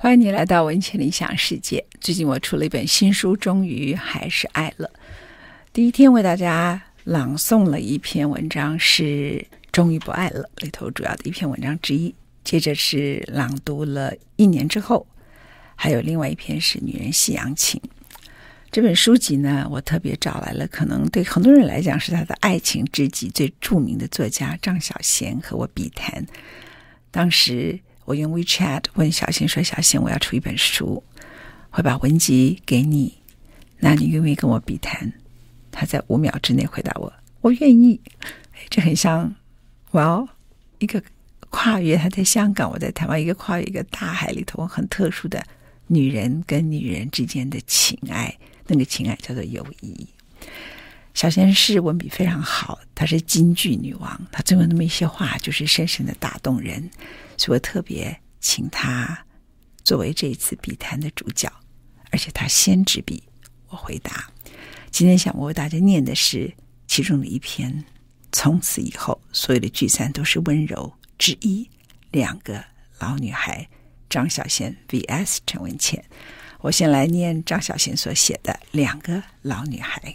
欢迎你来到文倩理想世界。最近我出了一本新书，终于还是爱了。第一天为大家朗诵了一篇文章，是《终于不爱了》里头主要的一篇文章之一。接着是朗读了一年之后，还有另外一篇是《女人夕阳情》。这本书籍呢，我特别找来了，可能对很多人来讲是他的爱情知己最著名的作家张小娴和我笔谈。当时。我用 WeChat 问小新说：“小新，我要出一本书，会把文集给你，那你愿不愿意跟我笔谈？”他在五秒之内回答我：“我愿意。”这很像，哇哦，一个跨越他在香港，我在台湾，一个跨越一个大海里头很特殊的女人跟女人之间的情爱，那个情爱叫做友谊。小贤是文笔非常好，她是京剧女王，她最后那么一些话，就是深深的打动人。所以我特别请他作为这一次笔谈的主角，而且他先执笔，我回答。今天想我为大家念的是其中的一篇。从此以后，所有的聚散都是温柔之一。两个老女孩，张小娴 vs 陈文茜。我先来念张小娴所写的《两个老女孩》。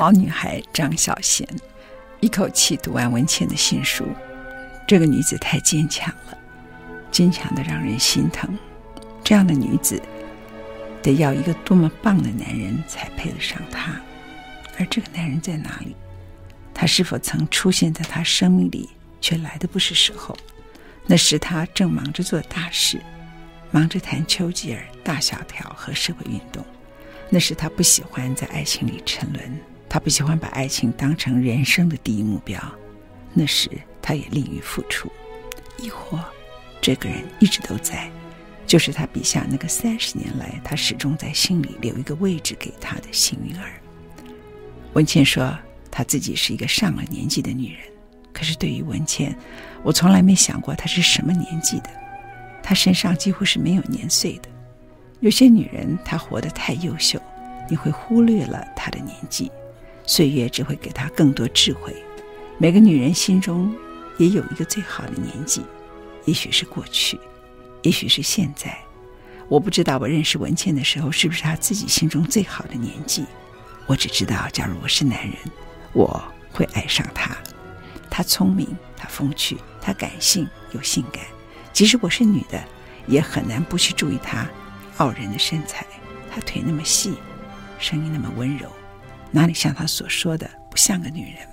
好女孩张小娴，一口气读完文茜的新书。这个女子太坚强了，坚强的让人心疼。这样的女子，得要一个多么棒的男人才配得上她。而这个男人在哪里？他是否曾出现在她生命里，却来的不是时候？那时他正忙着做大事，忙着谈丘吉尔大萧条和社会运动。那时他不喜欢在爱情里沉沦，他不喜欢把爱情当成人生的第一目标。那时他也吝于付出，亦或这个人一直都在，就是他笔下那个三十年来他始终在心里留一个位置给他的幸运儿。文茜说她自己是一个上了年纪的女人，可是对于文茜，我从来没想过她是什么年纪的，她身上几乎是没有年岁的。有些女人，她活得太优秀，你会忽略了她的年纪，岁月只会给她更多智慧。每个女人心中也有一个最好的年纪，也许是过去，也许是现在。我不知道我认识文茜的时候是不是她自己心中最好的年纪。我只知道，假如我是男人，我会爱上她。她聪明，她风趣，她感性又性感。即使我是女的，也很难不去注意她。傲人的身材，她腿那么细，声音那么温柔，哪里像她所说的不像个女人？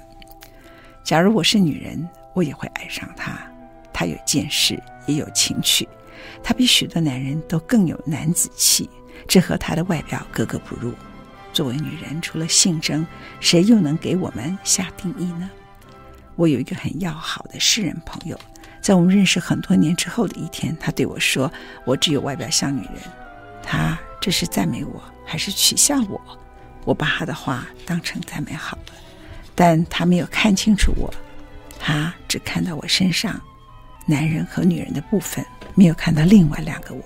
假如我是女人，我也会爱上她。她有见识，也有情趣，她比许多男人都更有男子气，这和她的外表格格不入。作为女人，除了性征，谁又能给我们下定义呢？我有一个很要好的诗人朋友，在我们认识很多年之后的一天，他对我说：“我只有外表像女人。”他这是赞美我还是取笑我？我把他的话当成赞美好了，但他没有看清楚我，他只看到我身上男人和女人的部分，没有看到另外两个我。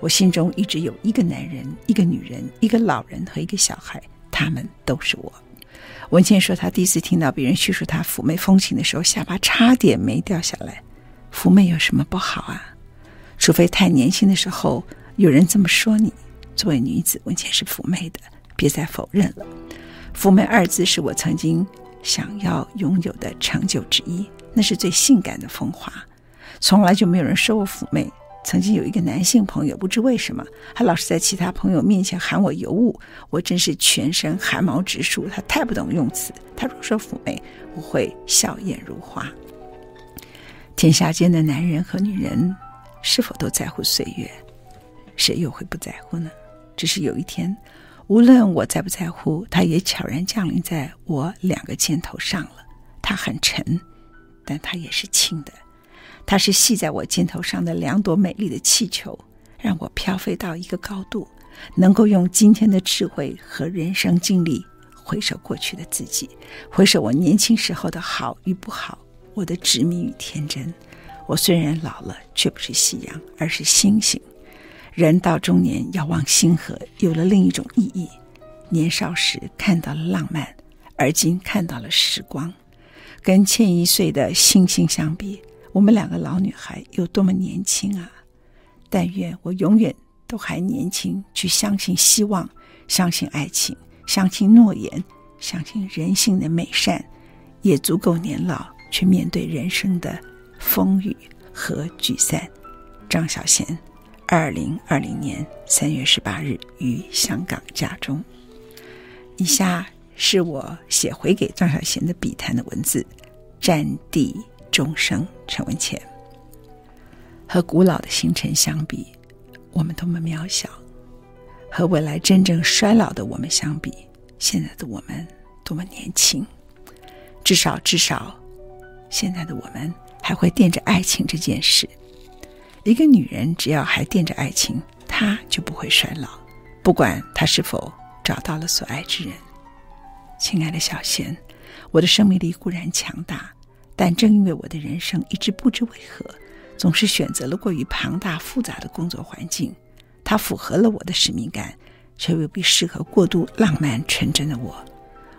我心中一直有一个男人、一个女人、一个老人和一个小孩，他们都是我。文茜说，她第一次听到别人叙述她妩媚风情的时候，下巴差点没掉下来。妩媚有什么不好啊？除非太年轻的时候有人这么说你。作为女子，文茜是妩媚的，别再否认了。妩媚二字是我曾经想要拥有的成就之一，那是最性感的风华。从来就没有人说我妩媚。曾经有一个男性朋友，不知为什么，他老是在其他朋友面前喊我尤物，我真是全身汗毛直竖。他太不懂用词，他若说妩媚，我会笑靥如花。天下间的男人和女人，是否都在乎岁月？谁又会不在乎呢？只是有一天，无论我在不在乎，它也悄然降临在我两个肩头上了。它很沉，但它也是轻的。它是系在我肩头上的两朵美丽的气球，让我飘飞到一个高度，能够用今天的智慧和人生经历回首过去的自己，回首我年轻时候的好与不好，我的执迷与天真。我虽然老了，却不是夕阳，而是星星。人到中年，要望星河，有了另一种意义。年少时看到了浪漫，而今看到了时光。跟千一岁的星星相比。我们两个老女孩有多么年轻啊！但愿我永远都还年轻，去相信希望，相信爱情，相信诺言，相信人性的美善，也足够年老去面对人生的风雨和聚散。张小娴，二零二零年三月十八日于香港家中。以下是我写回给张小娴的笔谈的文字，战地。终生，陈文茜。和古老的星辰相比，我们多么渺小；和未来真正衰老的我们相比，现在的我们多么年轻。至少，至少，现在的我们还会惦着爱情这件事。一个女人只要还惦着爱情，她就不会衰老，不管她是否找到了所爱之人。亲爱的小贤，我的生命力固然强大。但正因为我的人生一直不知为何，总是选择了过于庞大复杂的工作环境，它符合了我的使命感，却未必适合过度浪漫纯真的我。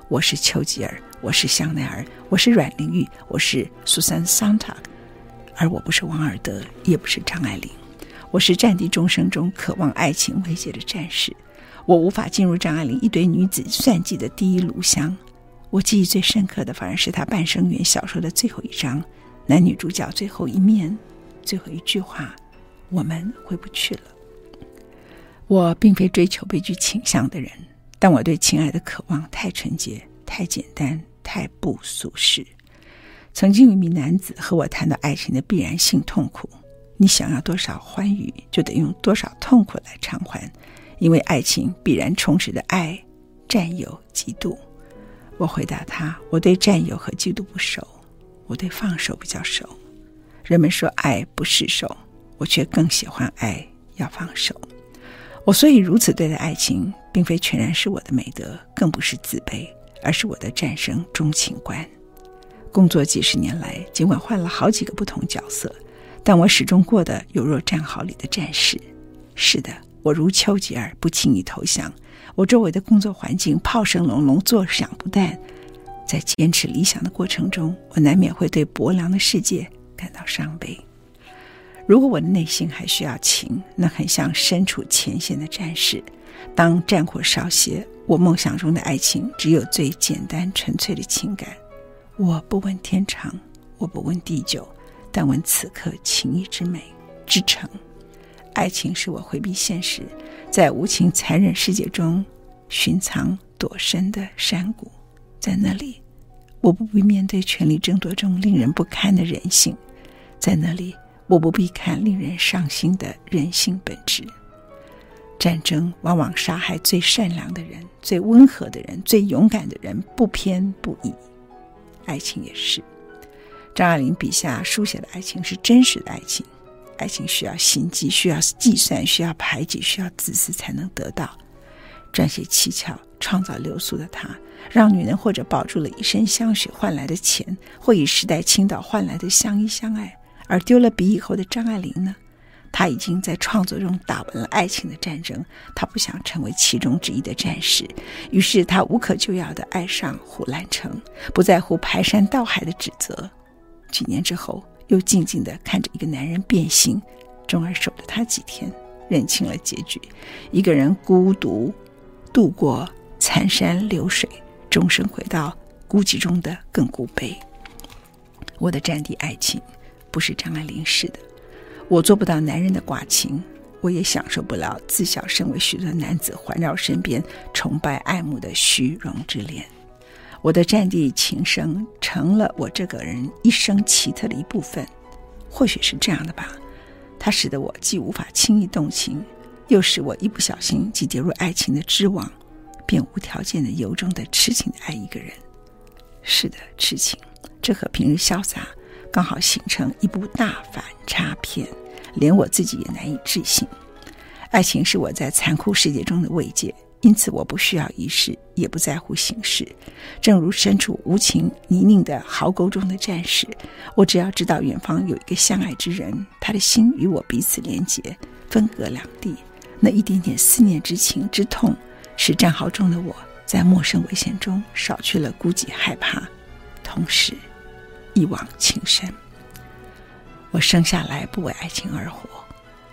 我是丘吉尔，我是香奈儿，我是阮玲玉，我是苏珊·桑塔，而我不是王尔德，也不是张爱玲。我是战地钟声中渴望爱情慰藉的战士，我无法进入张爱玲一堆女子算计的第一炉香。我记忆最深刻的，反而是她《半生缘》小说的最后一章，男女主角最后一面，最后一句话：“我们回不去了。”我并非追求悲剧倾向的人，但我对情爱的渴望太纯洁、太简单、太不俗世。曾经有一名男子和我谈到爱情的必然性痛苦：你想要多少欢愉，就得用多少痛苦来偿还，因为爱情必然充斥着爱、占有、嫉妒。我回答他：“我对占有和嫉妒不熟，我对放手比较熟。人们说爱不释手，我却更喜欢爱要放手。我所以如此对待爱情，并非全然是我的美德，更不是自卑，而是我的战胜钟情观。工作几十年来，尽管换了好几个不同角色，但我始终过得犹若战壕里的战士。是的，我如丘吉尔，不轻易投降。”我周围的工作环境炮声隆隆，作响不断。在坚持理想的过程中，我难免会对薄凉的世界感到伤悲。如果我的内心还需要情，那很像身处前线的战士。当战火稍歇，我梦想中的爱情只有最简单纯粹的情感。我不问天长，我不问地久，但问此刻情谊之美之诚。爱情是我回避现实。在无情残忍世界中寻藏躲身的山谷，在那里，我不必面对权力争夺中令人不堪的人性，在那里，我不必看令人伤心的人性本质。战争往往杀害最善良的人、最温和的人、最勇敢的人，不偏不倚。爱情也是，张爱玲笔下书写的爱情是真实的爱情。爱情需要心机，需要计算，需要排挤，需要自私才能得到。撰写七巧，创造流苏的他，让女人或者保住了以身相许换来的钱，或以时代倾倒换来的相依相爱，而丢了笔以后的张爱玲呢？他已经在创作中打完了爱情的战争，他不想成为其中之一的战士，于是他无可救药地爱上胡兰成，不在乎排山倒海的指责。几年之后，又静静地看着一个男人变心，终而守了他几天，认清了结局：一个人孤独度过残山流水，终生回到孤寂中的亘古碑。我的战地爱情，不是张爱玲式的。我做不到男人的寡情，我也享受不了自小身为许多男子环绕身边崇拜爱慕的虚荣之恋。我的战地情深成了我这个人一生奇特的一部分，或许是这样的吧。它使得我既无法轻易动情，又使我一不小心即跌入爱情的织网，便无条件的由衷的痴情的爱一个人。是的，痴情，这和平日潇洒。刚好形成一部大反差片，连我自己也难以置信。爱情是我在残酷世界中的慰藉，因此我不需要仪式，也不在乎形式。正如身处无情泥泞的壕沟中的战士，我只要知道远方有一个相爱之人，他的心与我彼此连结，分隔两地。那一点点思念之情之痛，使战壕中的我在陌生危险中少去了孤寂害怕，同时。一往情深。我生下来不为爱情而活，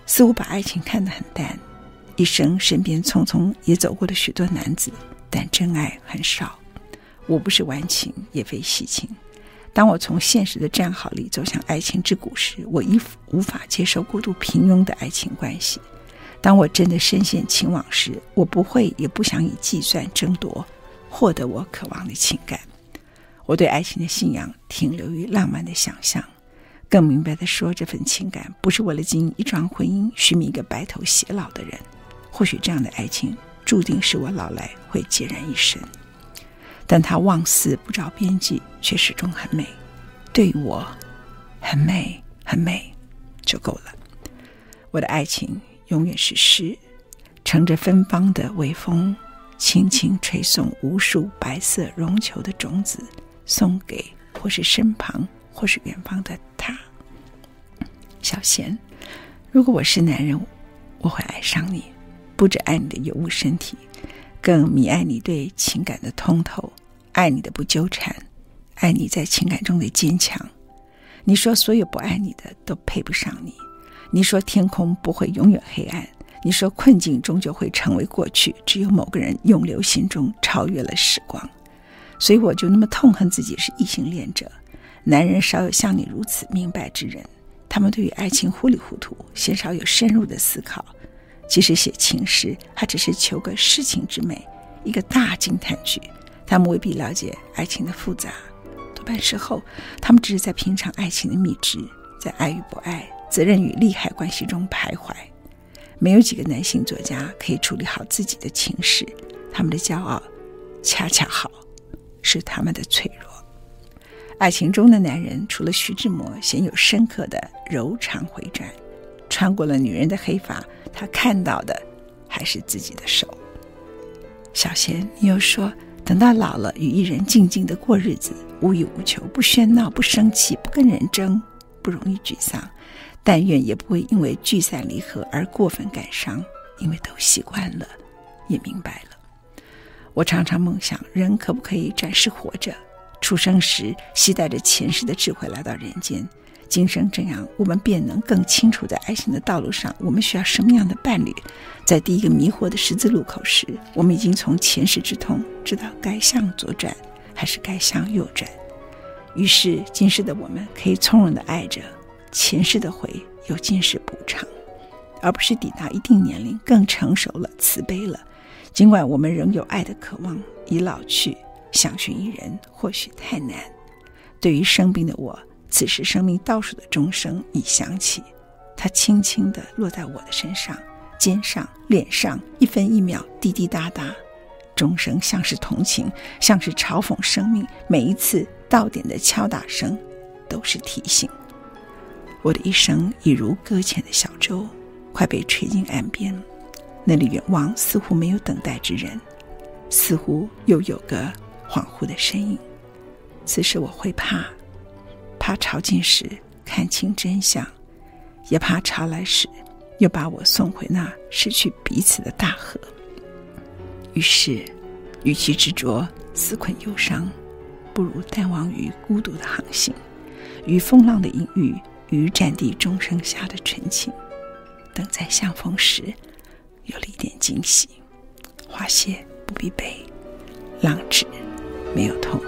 似乎把爱情看得很淡。一生身边匆匆也走过了许多男子，但真爱很少。我不是顽情，也非喜情。当我从现实的战壕里走向爱情之谷时，我已无法接受过度平庸的爱情关系。当我真的深陷情网时，我不会也不想以计算争夺获得我渴望的情感。我对爱情的信仰停留于浪漫的想象，更明白地说，这份情感不是为了经营一桩婚姻，寻觅一个白头偕老的人。或许这样的爱情注定是我老来会孑然一身，但它望似不着边际，却始终很美。对我，很美，很美，就够了。我的爱情永远是诗，乘着芬芳的微风，轻轻吹送无数白色绒球的种子。送给或是身旁或是远方的他，小贤，如果我是男人，我会爱上你，不止爱你的尤物身体，更迷爱你对情感的通透，爱你的不纠缠，爱你在情感中的坚强。你说所有不爱你的都配不上你，你说天空不会永远黑暗，你说困境终究会成为过去，只有某个人永留心中，超越了时光。所以我就那么痛恨自己是异性恋者。男人少有像你如此明白之人，他们对于爱情糊里糊涂，鲜少有深入的思考。即使写情诗，还只是求个诗情之美，一个大惊叹句。他们未必了解爱情的复杂，多半时候，他们只是在品尝爱情的蜜汁，在爱与不爱、责任与利害关系中徘徊。没有几个男性作家可以处理好自己的情史，他们的骄傲，恰恰好。是他们的脆弱。爱情中的男人，除了徐志摩，鲜有深刻的柔肠回转。穿过了女人的黑发，他看到的还是自己的手。小贤，你又说，等到老了，与一人静静的过日子，无欲无求，不喧闹，不生气，不跟人争，不容易沮丧。但愿也不会因为聚散离合而过分感伤，因为都习惯了，也明白了。我常常梦想，人可不可以暂时活着？出生时携带着前世的智慧来到人间，今生这样，我们便能更清楚在爱情的道路上，我们需要什么样的伴侣？在第一个迷惑的十字路口时，我们已经从前世之痛知道该向左转还是该向右转。于是，今世的我们可以从容地爱着，前世的悔由今世补偿，而不是抵达一定年龄更成熟了、慈悲了。尽管我们仍有爱的渴望，已老去，想寻一人或许太难。对于生病的我，此时生命倒数的钟声已响起，它轻轻地落在我的身上、肩上、脸上，一分一秒，滴滴答答。钟声像是同情，像是嘲讽生命。每一次到点的敲打声，都是提醒。我的一生已如搁浅的小舟，快被吹进岸边。那里远望似乎没有等待之人，似乎又有个恍惚的身影。此时我会怕，怕潮尽时看清真相，也怕潮来时又把我送回那失去彼此的大河。于是，与其执着死困忧伤，不如淡忘于孤独的航行，于风浪的隐喻，于战地钟声下的纯情。等在相逢时，有了一点惊喜。花谢不必悲，浪止没有痛。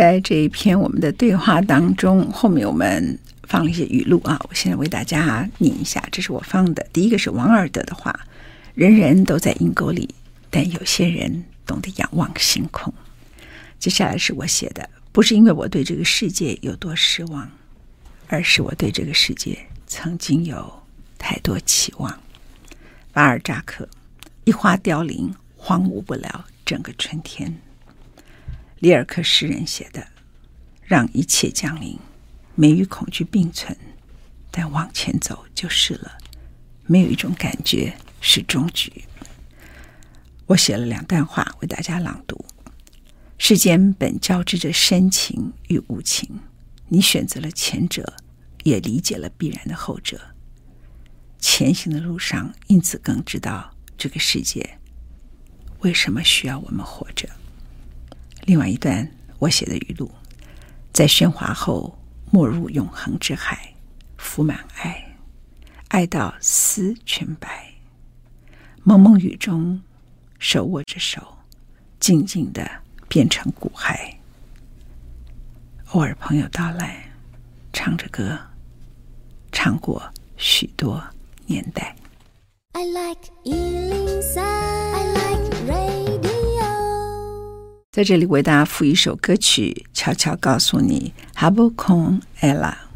在这一篇我们的对话当中，后面我们放了一些语录啊，我现在为大家念一下。这是我放的，第一个是王尔德的话：“人人都在阴沟里，但有些人懂得仰望星空。”接下来是我写的，不是因为我对这个世界有多失望，而是我对这个世界曾经有太多期望。巴尔扎克：“一花凋零，荒芜不了整个春天。”里尔克诗人写的：“让一切降临，美与恐惧并存，但往前走就是了。没有一种感觉是终局。”我写了两段话为大家朗读：“世间本交织着深情与无情，你选择了前者，也理解了必然的后者。前行的路上，因此更知道这个世界为什么需要我们活着。”另外一段我写的语录，在喧哗后没入永恒之海，浮满爱，爱到丝全白。蒙蒙雨中，手握着手，静静的变成骨骸。偶尔朋友到来，唱着歌，唱过许多年代。I like 在这里为大家附一首歌曲，悄悄告诉你：Habbu con ella。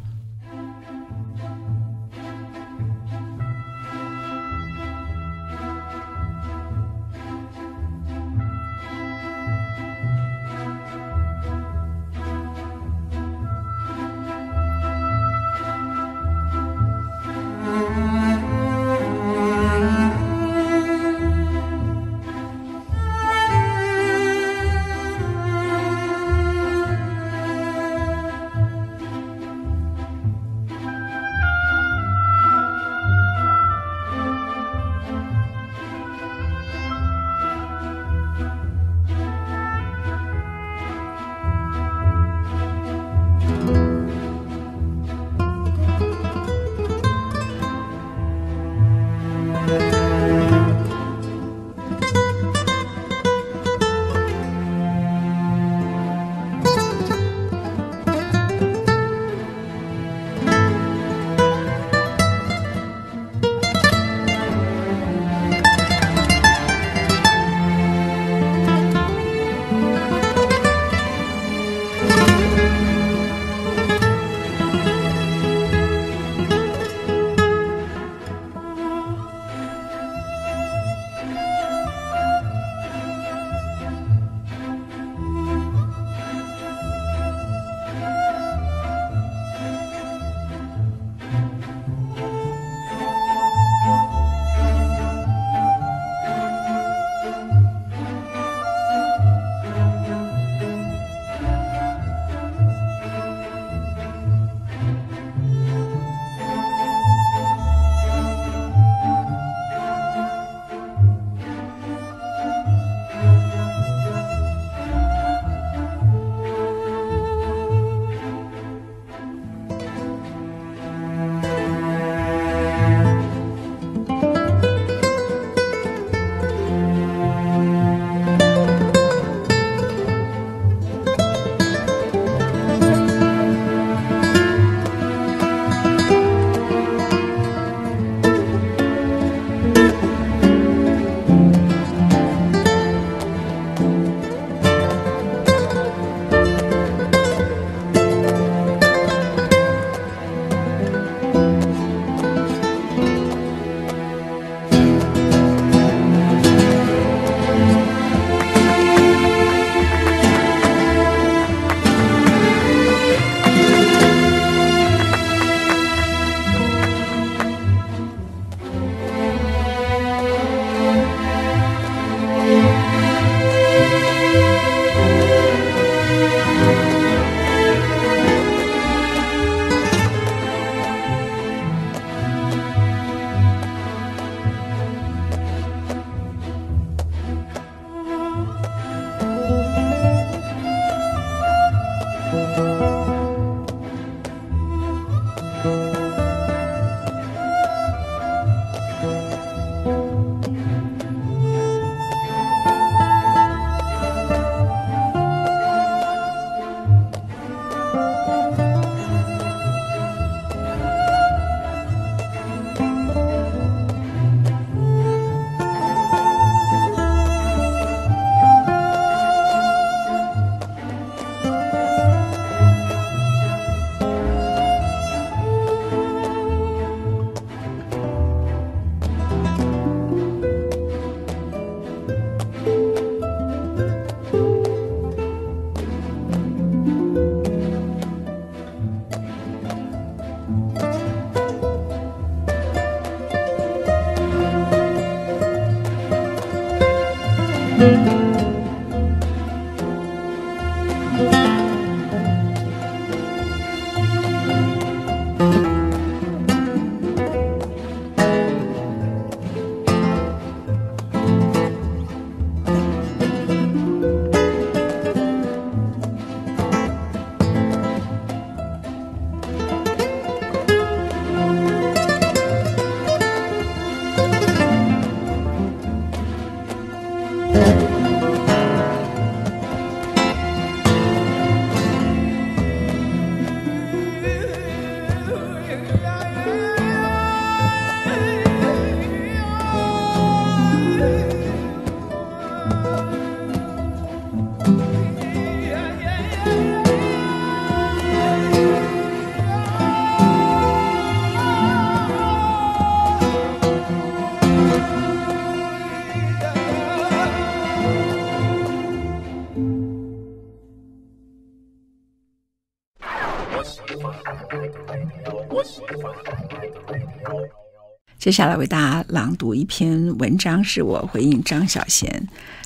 接下来为大家朗读一篇文章，是我回应张小娴。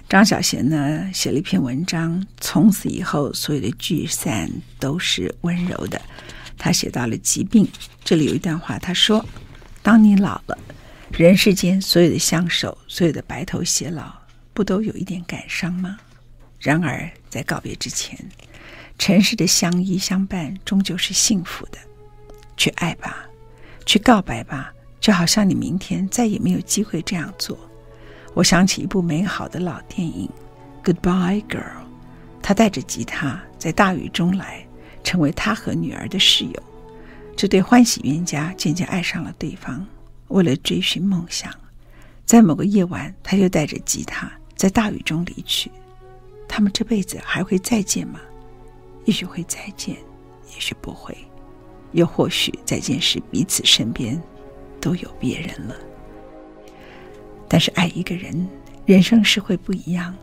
张小娴呢写了一篇文章，从此以后所有的聚散都是温柔的。他写到了疾病，这里有一段话，他说：“当你老了，人世间所有的相守，所有的白头偕老，不都有一点感伤吗？然而在告别之前，尘世的相依相伴终究是幸福的。去爱吧，去告白吧，就好像你明天再也没有机会这样做。”我想起一部美好的老电影《Goodbye Girl》，他带着吉他在大雨中来。成为他和女儿的室友，这对欢喜冤家渐渐爱上了对方。为了追寻梦想，在某个夜晚，他就带着吉他在大雨中离去。他们这辈子还会再见吗？也许会再见，也许不会，又或许再见是彼此身边都有别人了。但是爱一个人，人生是会不一样。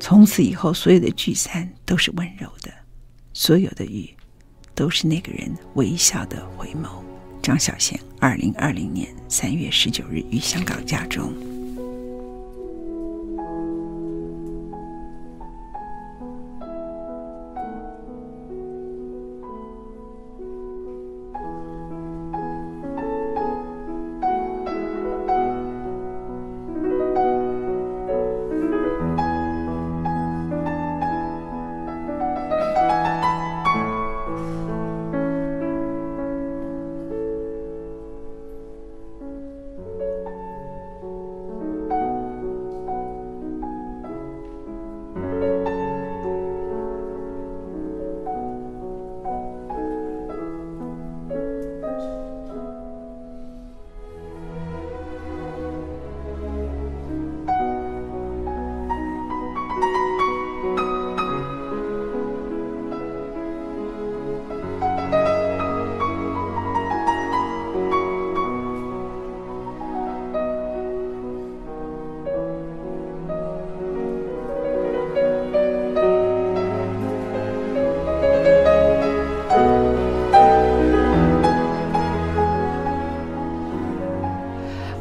从此以后，所有的聚散都是温柔的，所有的雨。都是那个人微笑的回眸。张小娴，二零二零年三月十九日于香港家中。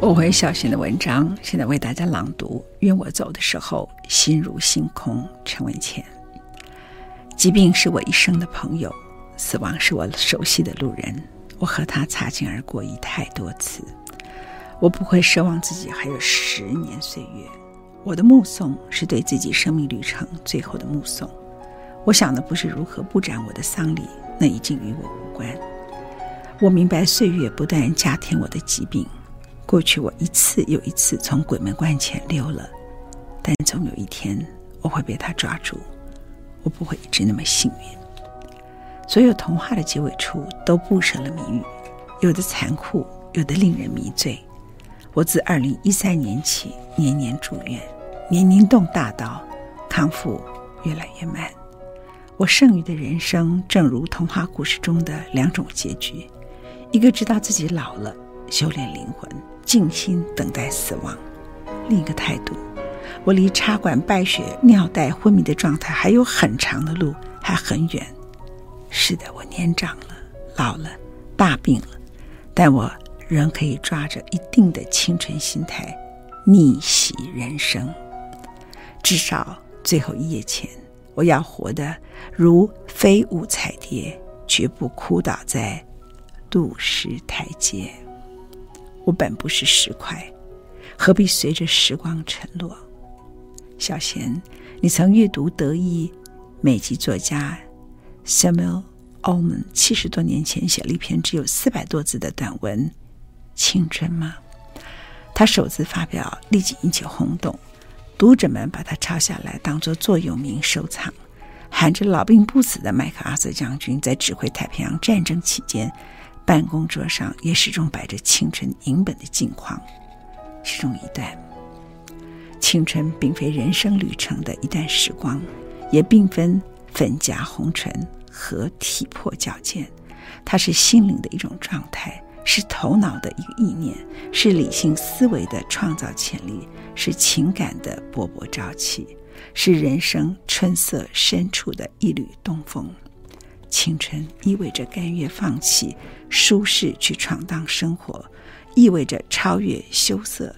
我回小心的文章，现在为大家朗读。愿我走的时候，心如星空。陈文茜。疾病是我一生的朋友，死亡是我熟悉的路人。我和他擦肩而过已太多次。我不会奢望自己还有十年岁月。我的目送是对自己生命旅程最后的目送。我想的不是如何布展我的丧礼，那已经与我无关。我明白岁月不断加添我的疾病。过去我一次又一次从鬼门关前溜了，但总有一天我会被他抓住。我不会一直那么幸运。所有童话的结尾处都布设了谜语，有的残酷，有的令人迷醉。我自二零一三年起年年住院，年年动大刀，康复越来越慢。我剩余的人生正如童话故事中的两种结局：一个知道自己老了，修炼灵魂。静心等待死亡。另一个态度，我离插管败血、尿袋昏迷的状态还有很长的路，还很远。是的，我年长了，老了，大病了，但我仍可以抓着一定的青春心态，逆袭人生。至少最后一夜前，我要活得如飞舞彩蝶，绝不哭倒在路石台阶。我本不是石块，何必随着时光沉落？小贤，你曾阅读德裔美籍作家 Samuel Ullman 七十多年前写了一篇只有四百多字的短文《青春》吗？他首次发表，立即引起轰动，读者们把他抄下来当作座右铭收藏。喊着老兵不死的麦克阿瑟将军在指挥太平洋战争期间。办公桌上也始终摆着青春影本的镜框，其中一段：青春并非人生旅程的一段时光，也并非粉颊红唇和体魄矫健，它是心灵的一种状态，是头脑的一个意念，是理性思维的创造潜力，是情感的勃勃朝气，是人生春色深处的一缕东风。青春意味着甘愿放弃舒适去闯荡生活，意味着超越羞涩、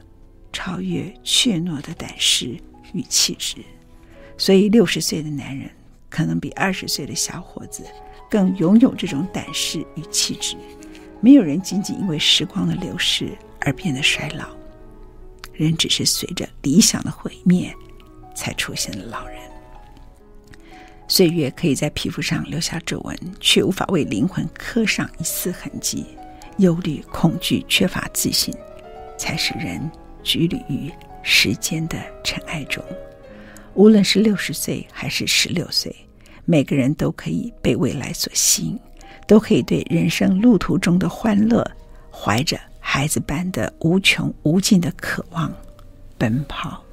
超越怯懦的胆识与气质。所以，六十岁的男人可能比二十岁的小伙子更拥有这种胆识与气质。没有人仅仅因为时光的流逝而变得衰老，人只是随着理想的毁灭才出现了老人。岁月可以在皮肤上留下皱纹，却无法为灵魂刻上一丝痕迹。忧虑、恐惧、缺乏自信，才使人局履于时间的尘埃中。无论是六十岁还是十六岁，每个人都可以被未来所吸引，都可以对人生路途中的欢乐，怀着孩子般的无穷无尽的渴望奔跑。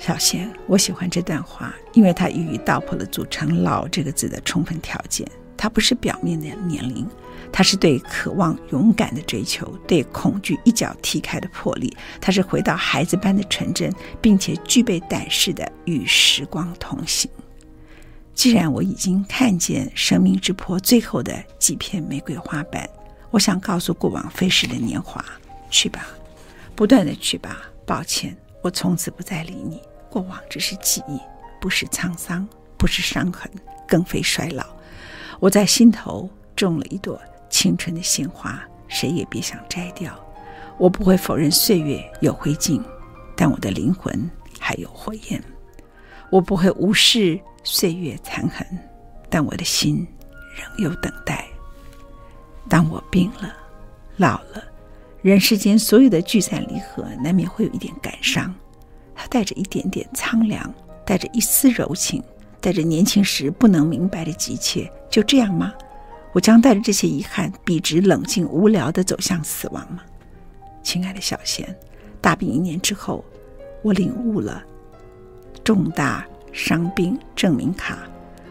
小贤，我喜欢这段话，因为它一语道破了组成“老”这个字的充分条件。它不是表面的年龄，它是对渴望勇敢的追求，对恐惧一脚踢开的魄力。它是回到孩子般的纯真，并且具备胆识的与时光同行。既然我已经看见生命之坡最后的几片玫瑰花瓣，我想告诉过往飞逝的年华：去吧，不断地去吧。抱歉，我从此不再理你。过往只是记忆，不是沧桑，不是伤痕，更非衰老。我在心头种了一朵青春的鲜花，谁也别想摘掉。我不会否认岁月有灰烬，但我的灵魂还有火焰。我不会无视岁月残痕，但我的心仍有等待。当我病了，老了，人世间所有的聚散离合，难免会有一点感伤。它带着一点点苍凉，带着一丝柔情，带着年轻时不能明白的急切。就这样吗？我将带着这些遗憾，笔直、冷静、无聊地走向死亡吗？亲爱的小贤，大病一年之后，我领悟了重大伤病证明卡。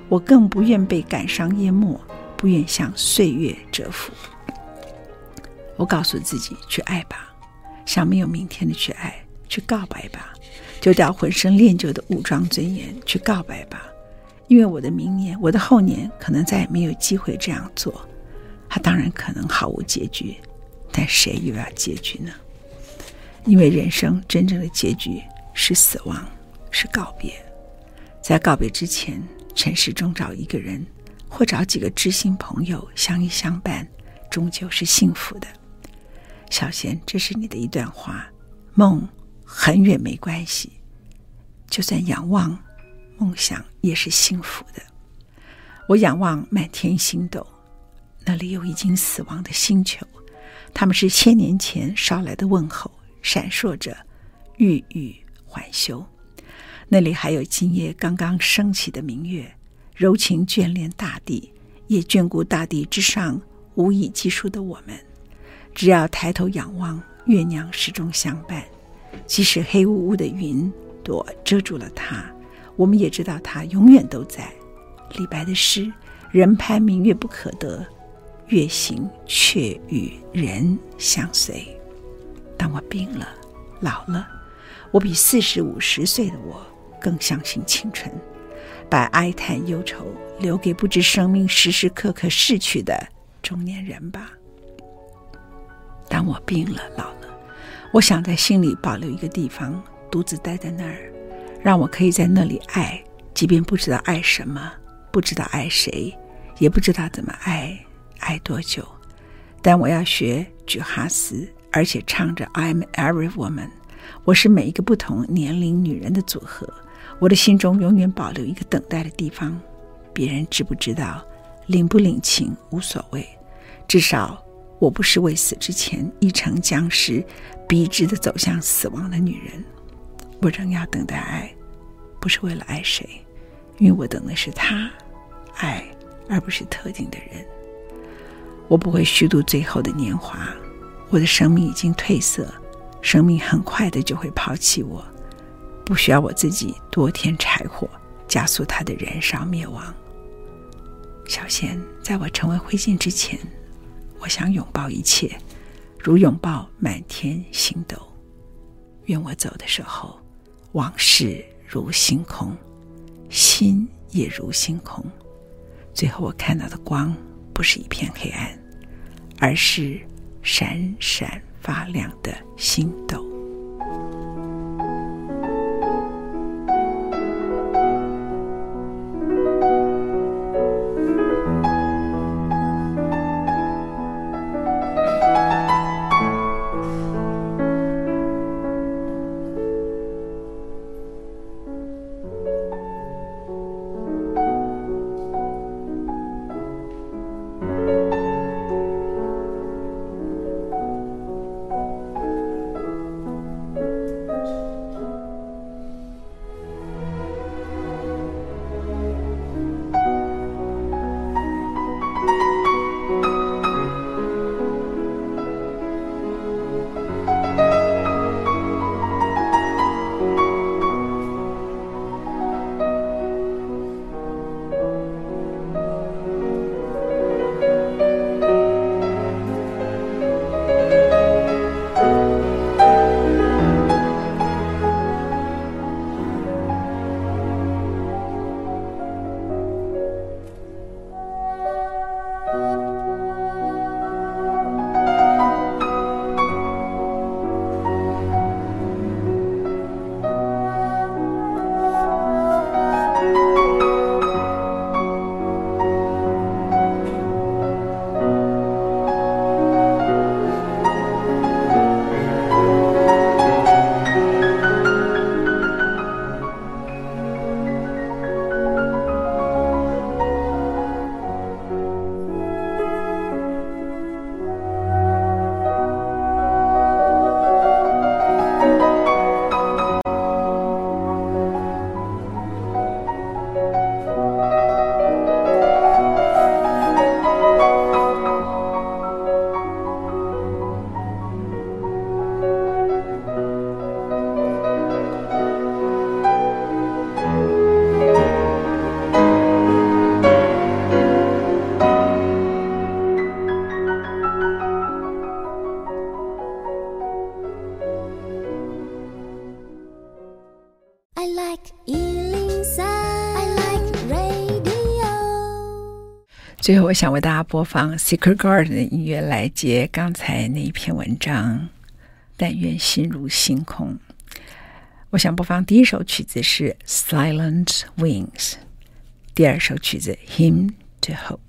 我更不愿被感伤淹没，不愿向岁月折服。我告诉自己：去爱吧，像没有明天的去爱。去告白吧，丢掉浑身练就的武装尊严，去告白吧。因为我的明年，我的后年，可能再也没有机会这样做。他当然可能毫无结局，但谁又要结局呢？因为人生真正的结局是死亡，是告别。在告别之前，尘世中找一个人，或找几个知心朋友相依相伴，终究是幸福的。小贤，这是你的一段话，梦。很远没关系，就算仰望梦想也是幸福的。我仰望满天星斗，那里有已经死亡的星球，他们是千年前捎来的问候，闪烁着欲语还休。那里还有今夜刚刚升起的明月，柔情眷恋大地，也眷顾大地之上无以计数的我们。只要抬头仰望，月娘始终相伴。即使黑乌乌的云朵遮住了它，我们也知道它永远都在。李白的诗：“人攀明月不可得，月行却与人相随。”当我病了、老了，我比四十五十岁的我更相信青春。把哀叹忧愁留给不知生命时时刻刻逝去的中年人吧。当我病了、老了。我想在心里保留一个地方，独自待在那儿，让我可以在那里爱，即便不知道爱什么，不知道爱谁，也不知道怎么爱，爱多久。但我要学举哈斯，而且唱着 "I'm every woman"，我是每一个不同年龄女人的组合。我的心中永远保留一个等待的地方，别人知不知道，领不领情无所谓，至少。我不是未死之前一成僵尸，笔直地走向死亡的女人。我仍要等待爱，不是为了爱谁，因为我等的是他，爱而不是特定的人。我不会虚度最后的年华，我的生命已经褪色，生命很快的就会抛弃我，不需要我自己多添柴火，加速它的燃烧灭亡。小贤，在我成为灰烬之前。我想拥抱一切，如拥抱满天星斗。愿我走的时候，往事如星空，心也如星空。最后我看到的光不是一片黑暗，而是闪闪发亮的星斗。最后，我想为大家播放《Secret Garden》的音乐来接刚才那一篇文章。但愿心如星空。我想播放第一首曲子是《Silent Wings》，第二首曲子《Him to Hope》。